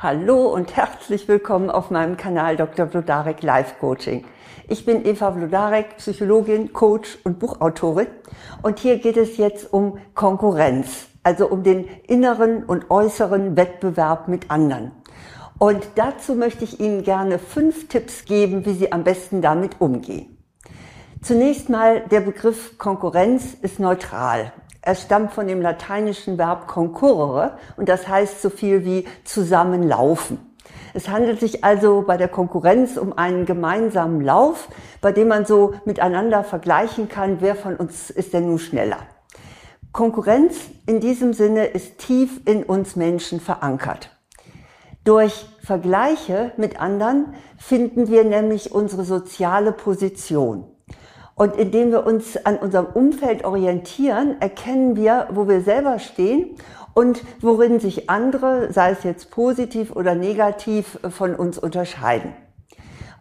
Hallo und herzlich willkommen auf meinem Kanal Dr. Vlodarek Life Coaching. Ich bin Eva Vlodarek, Psychologin, Coach und Buchautorin und hier geht es jetzt um Konkurrenz, also um den inneren und äußeren Wettbewerb mit anderen. Und dazu möchte ich Ihnen gerne fünf Tipps geben, wie Sie am besten damit umgehen. Zunächst mal, der Begriff Konkurrenz ist neutral. Er stammt von dem lateinischen Verb concurrere und das heißt so viel wie zusammenlaufen. Es handelt sich also bei der Konkurrenz um einen gemeinsamen Lauf, bei dem man so miteinander vergleichen kann, wer von uns ist denn nun schneller. Konkurrenz in diesem Sinne ist tief in uns Menschen verankert. Durch Vergleiche mit anderen finden wir nämlich unsere soziale Position. Und indem wir uns an unserem Umfeld orientieren, erkennen wir, wo wir selber stehen und worin sich andere, sei es jetzt positiv oder negativ, von uns unterscheiden.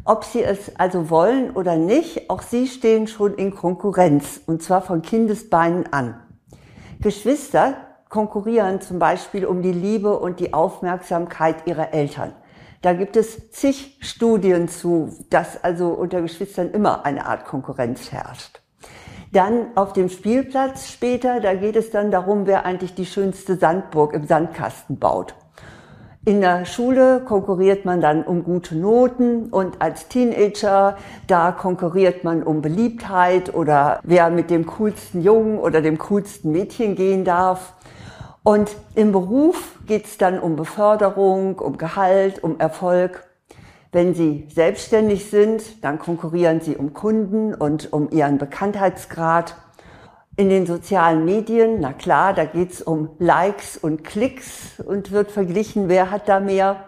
Ob sie es also wollen oder nicht, auch sie stehen schon in Konkurrenz, und zwar von Kindesbeinen an. Geschwister konkurrieren zum Beispiel um die Liebe und die Aufmerksamkeit ihrer Eltern. Da gibt es zig Studien zu, dass also unter Geschwistern immer eine Art Konkurrenz herrscht. Dann auf dem Spielplatz später, da geht es dann darum, wer eigentlich die schönste Sandburg im Sandkasten baut. In der Schule konkurriert man dann um gute Noten und als Teenager, da konkurriert man um Beliebtheit oder wer mit dem coolsten Jungen oder dem coolsten Mädchen gehen darf. Und im Beruf geht es dann um Beförderung, um Gehalt, um Erfolg. Wenn Sie selbstständig sind, dann konkurrieren Sie um Kunden und um Ihren Bekanntheitsgrad. In den sozialen Medien, na klar, da geht es um Likes und Klicks und wird verglichen, wer hat da mehr.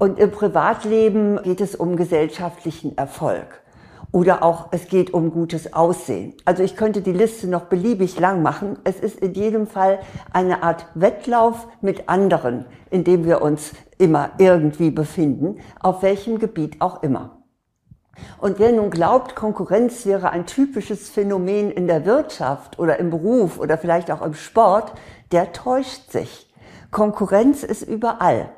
Und im Privatleben geht es um gesellschaftlichen Erfolg. Oder auch, es geht um gutes Aussehen. Also ich könnte die Liste noch beliebig lang machen. Es ist in jedem Fall eine Art Wettlauf mit anderen, in dem wir uns immer irgendwie befinden, auf welchem Gebiet auch immer. Und wer nun glaubt, Konkurrenz wäre ein typisches Phänomen in der Wirtschaft oder im Beruf oder vielleicht auch im Sport, der täuscht sich. Konkurrenz ist überall.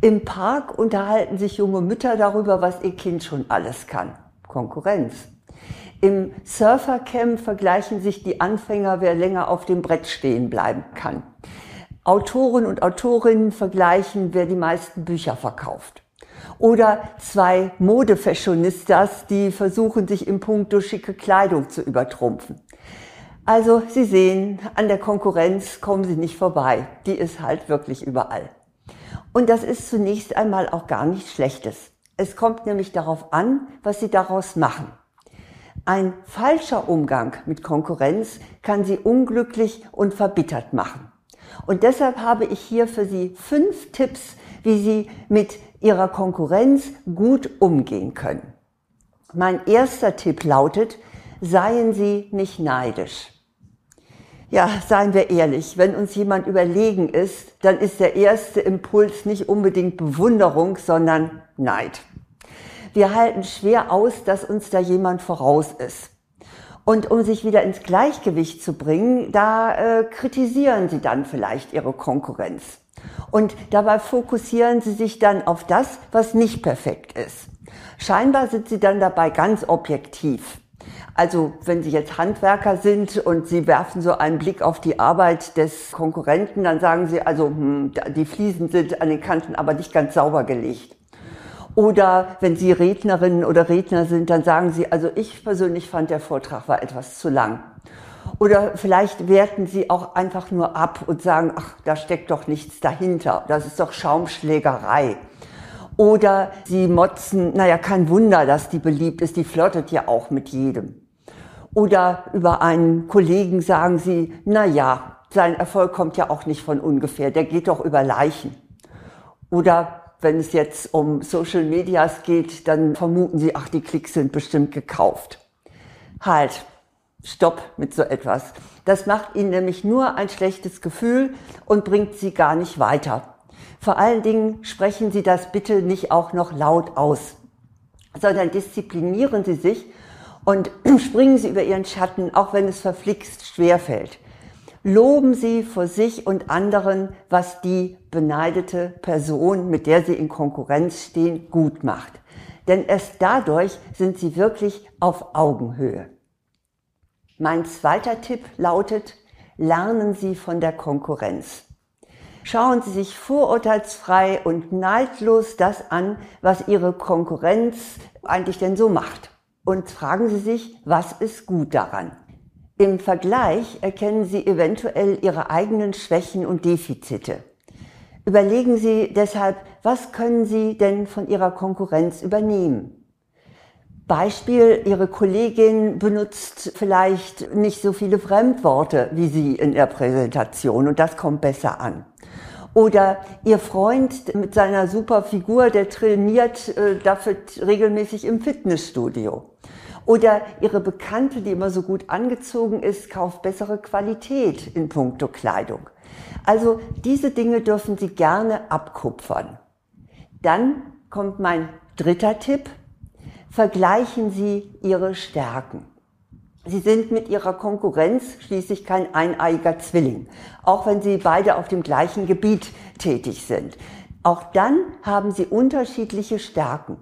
Im Park unterhalten sich junge Mütter darüber, was ihr Kind schon alles kann. Konkurrenz. Im Surfercamp vergleichen sich die Anfänger, wer länger auf dem Brett stehen bleiben kann. Autoren und Autorinnen vergleichen, wer die meisten Bücher verkauft. Oder zwei Modefashionistas, die versuchen, sich im Punkt durch schicke Kleidung zu übertrumpfen. Also Sie sehen, an der Konkurrenz kommen Sie nicht vorbei. Die ist halt wirklich überall. Und das ist zunächst einmal auch gar nichts Schlechtes. Es kommt nämlich darauf an, was Sie daraus machen. Ein falscher Umgang mit Konkurrenz kann Sie unglücklich und verbittert machen. Und deshalb habe ich hier für Sie fünf Tipps, wie Sie mit Ihrer Konkurrenz gut umgehen können. Mein erster Tipp lautet, seien Sie nicht neidisch. Ja, seien wir ehrlich, wenn uns jemand überlegen ist, dann ist der erste Impuls nicht unbedingt Bewunderung, sondern Neid. Wir halten schwer aus, dass uns da jemand voraus ist. Und um sich wieder ins Gleichgewicht zu bringen, da äh, kritisieren sie dann vielleicht ihre Konkurrenz. Und dabei fokussieren sie sich dann auf das, was nicht perfekt ist. Scheinbar sind sie dann dabei ganz objektiv. Also wenn Sie jetzt Handwerker sind und Sie werfen so einen Blick auf die Arbeit des Konkurrenten, dann sagen Sie, also hm, die Fliesen sind an den Kanten aber nicht ganz sauber gelegt. Oder wenn Sie Rednerinnen oder Redner sind, dann sagen Sie, also ich persönlich fand der Vortrag war etwas zu lang. Oder vielleicht werten Sie auch einfach nur ab und sagen, ach, da steckt doch nichts dahinter. Das ist doch Schaumschlägerei. Oder Sie motzen, naja, kein Wunder, dass die beliebt ist, die flirtet ja auch mit jedem. Oder über einen Kollegen sagen Sie, na ja, sein Erfolg kommt ja auch nicht von ungefähr, der geht doch über Leichen. Oder wenn es jetzt um Social Medias geht, dann vermuten Sie, ach, die Klicks sind bestimmt gekauft. Halt, stopp mit so etwas. Das macht Ihnen nämlich nur ein schlechtes Gefühl und bringt Sie gar nicht weiter. Vor allen Dingen sprechen Sie das bitte nicht auch noch laut aus, sondern disziplinieren Sie sich und springen Sie über Ihren Schatten, auch wenn es verflixt schwerfällt. Loben Sie vor sich und anderen, was die beneidete Person, mit der Sie in Konkurrenz stehen, gut macht. Denn erst dadurch sind Sie wirklich auf Augenhöhe. Mein zweiter Tipp lautet, lernen Sie von der Konkurrenz. Schauen Sie sich vorurteilsfrei und neidlos das an, was Ihre Konkurrenz eigentlich denn so macht. Und fragen Sie sich, was ist gut daran? Im Vergleich erkennen Sie eventuell Ihre eigenen Schwächen und Defizite. Überlegen Sie deshalb, was können Sie denn von Ihrer Konkurrenz übernehmen? Beispiel, Ihre Kollegin benutzt vielleicht nicht so viele Fremdworte wie Sie in der Präsentation und das kommt besser an. Oder Ihr Freund mit seiner super Figur, der trainiert äh, dafür regelmäßig im Fitnessstudio. Oder Ihre Bekannte, die immer so gut angezogen ist, kauft bessere Qualität in puncto Kleidung. Also diese Dinge dürfen Sie gerne abkupfern. Dann kommt mein dritter Tipp vergleichen Sie Ihre Stärken. Sie sind mit Ihrer Konkurrenz schließlich kein eineiiger Zwilling, auch wenn Sie beide auf dem gleichen Gebiet tätig sind. Auch dann haben Sie unterschiedliche Stärken.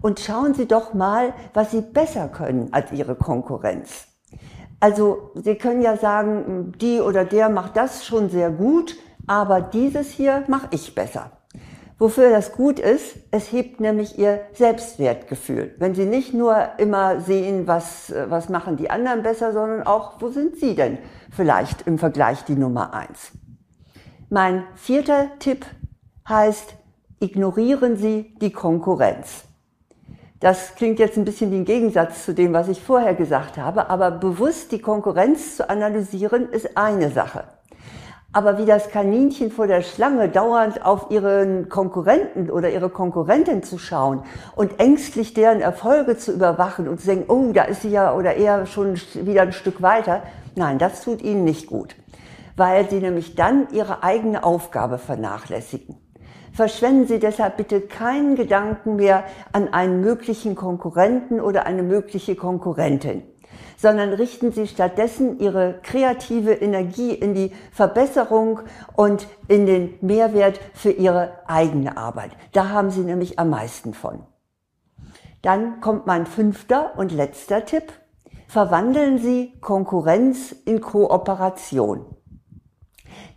Und schauen Sie doch mal, was Sie besser können als Ihre Konkurrenz. Also Sie können ja sagen, die oder der macht das schon sehr gut, aber dieses hier mache ich besser. Wofür das gut ist, es hebt nämlich ihr Selbstwertgefühl. Wenn sie nicht nur immer sehen, was, was machen die anderen besser, sondern auch, wo sind sie denn vielleicht im Vergleich die Nummer eins. Mein vierter Tipp heißt, ignorieren Sie die Konkurrenz. Das klingt jetzt ein bisschen wie ein Gegensatz zu dem, was ich vorher gesagt habe, aber bewusst die Konkurrenz zu analysieren ist eine Sache. Aber wie das Kaninchen vor der Schlange dauernd auf ihren Konkurrenten oder ihre Konkurrentin zu schauen und ängstlich deren Erfolge zu überwachen und zu denken, oh, da ist sie ja oder er schon wieder ein Stück weiter. Nein, das tut ihnen nicht gut, weil sie nämlich dann ihre eigene Aufgabe vernachlässigen. Verschwenden Sie deshalb bitte keinen Gedanken mehr an einen möglichen Konkurrenten oder eine mögliche Konkurrentin sondern richten Sie stattdessen Ihre kreative Energie in die Verbesserung und in den Mehrwert für Ihre eigene Arbeit. Da haben Sie nämlich am meisten von. Dann kommt mein fünfter und letzter Tipp. Verwandeln Sie Konkurrenz in Kooperation.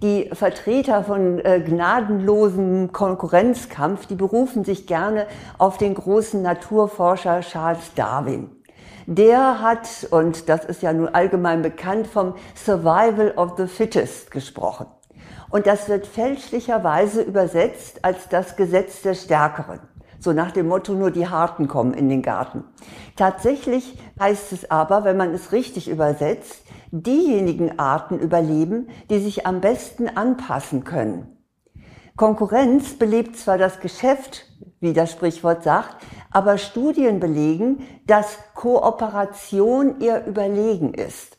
Die Vertreter von äh, gnadenlosem Konkurrenzkampf, die berufen sich gerne auf den großen Naturforscher Charles Darwin der hat, und das ist ja nun allgemein bekannt, vom Survival of the Fittest gesprochen. Und das wird fälschlicherweise übersetzt als das Gesetz der Stärkeren. So nach dem Motto, nur die Harten kommen in den Garten. Tatsächlich heißt es aber, wenn man es richtig übersetzt, diejenigen Arten überleben, die sich am besten anpassen können. Konkurrenz belebt zwar das Geschäft, wie das Sprichwort sagt, aber Studien belegen, dass Kooperation ihr überlegen ist.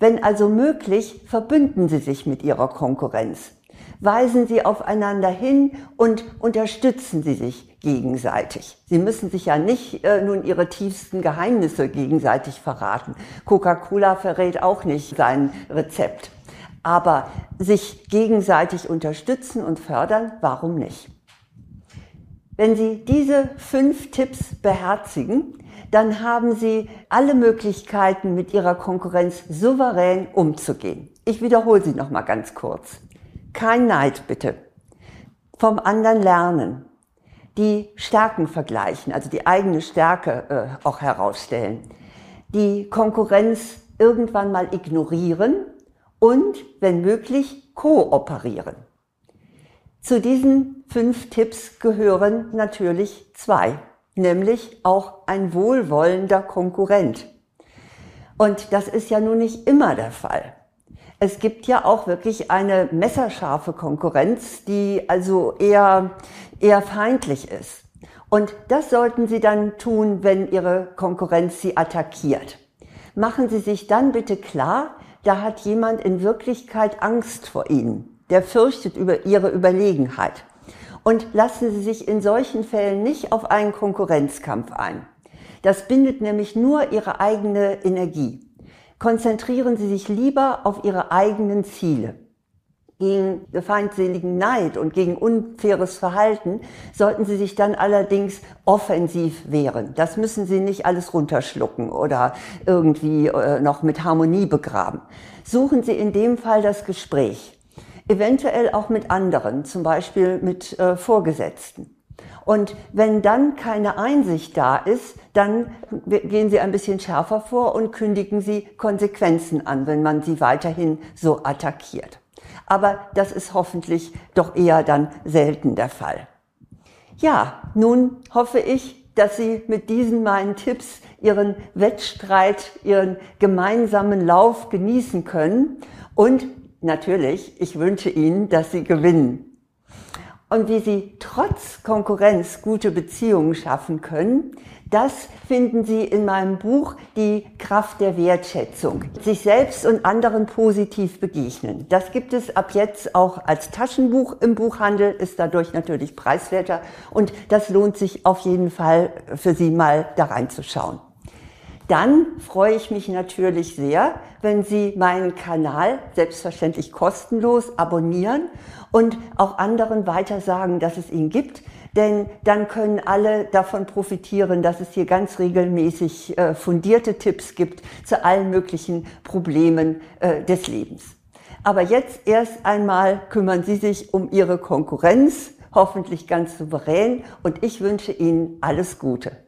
Wenn also möglich, verbünden Sie sich mit Ihrer Konkurrenz. Weisen Sie aufeinander hin und unterstützen Sie sich gegenseitig. Sie müssen sich ja nicht äh, nun Ihre tiefsten Geheimnisse gegenseitig verraten. Coca-Cola verrät auch nicht sein Rezept. Aber sich gegenseitig unterstützen und fördern, warum nicht? Wenn Sie diese fünf Tipps beherzigen, dann haben Sie alle Möglichkeiten, mit Ihrer Konkurrenz souverän umzugehen. Ich wiederhole sie noch mal ganz kurz. Kein Neid bitte. Vom anderen lernen. Die Stärken vergleichen, also die eigene Stärke äh, auch herausstellen. Die Konkurrenz irgendwann mal ignorieren und, wenn möglich, kooperieren. Zu diesen fünf Tipps gehören natürlich zwei, nämlich auch ein wohlwollender Konkurrent. Und das ist ja nun nicht immer der Fall. Es gibt ja auch wirklich eine messerscharfe Konkurrenz, die also eher, eher feindlich ist. Und das sollten Sie dann tun, wenn Ihre Konkurrenz Sie attackiert. Machen Sie sich dann bitte klar, da hat jemand in Wirklichkeit Angst vor Ihnen der fürchtet über ihre Überlegenheit. Und lassen Sie sich in solchen Fällen nicht auf einen Konkurrenzkampf ein. Das bindet nämlich nur Ihre eigene Energie. konzentrieren Sie sich lieber auf Ihre eigenen Ziele. Gegen feindseligen Neid und gegen unfaires Verhalten sollten Sie sich dann allerdings offensiv wehren. Das müssen Sie nicht alles runterschlucken oder irgendwie äh, noch mit Harmonie begraben. Suchen Sie in dem Fall das Gespräch. Eventuell auch mit anderen, zum Beispiel mit äh, Vorgesetzten. Und wenn dann keine Einsicht da ist, dann gehen Sie ein bisschen schärfer vor und kündigen Sie Konsequenzen an, wenn man Sie weiterhin so attackiert. Aber das ist hoffentlich doch eher dann selten der Fall. Ja, nun hoffe ich, dass Sie mit diesen meinen Tipps Ihren Wettstreit, Ihren gemeinsamen Lauf genießen können. Und natürlich, ich wünsche Ihnen, dass Sie gewinnen und wie Sie trotz Konkurrenz gute Beziehungen schaffen können, das finden Sie in meinem Buch Die Kraft der Wertschätzung. Sich selbst und anderen positiv begegnen. Das gibt es ab jetzt auch als Taschenbuch im Buchhandel, ist dadurch natürlich preiswerter und das lohnt sich auf jeden Fall für Sie mal da reinzuschauen. Dann freue ich mich natürlich sehr, wenn Sie meinen Kanal selbstverständlich kostenlos abonnieren und auch anderen weiter sagen, dass es ihn gibt. Denn dann können alle davon profitieren, dass es hier ganz regelmäßig äh, fundierte Tipps gibt zu allen möglichen Problemen äh, des Lebens. Aber jetzt erst einmal kümmern Sie sich um Ihre Konkurrenz, hoffentlich ganz souverän, und ich wünsche Ihnen alles Gute.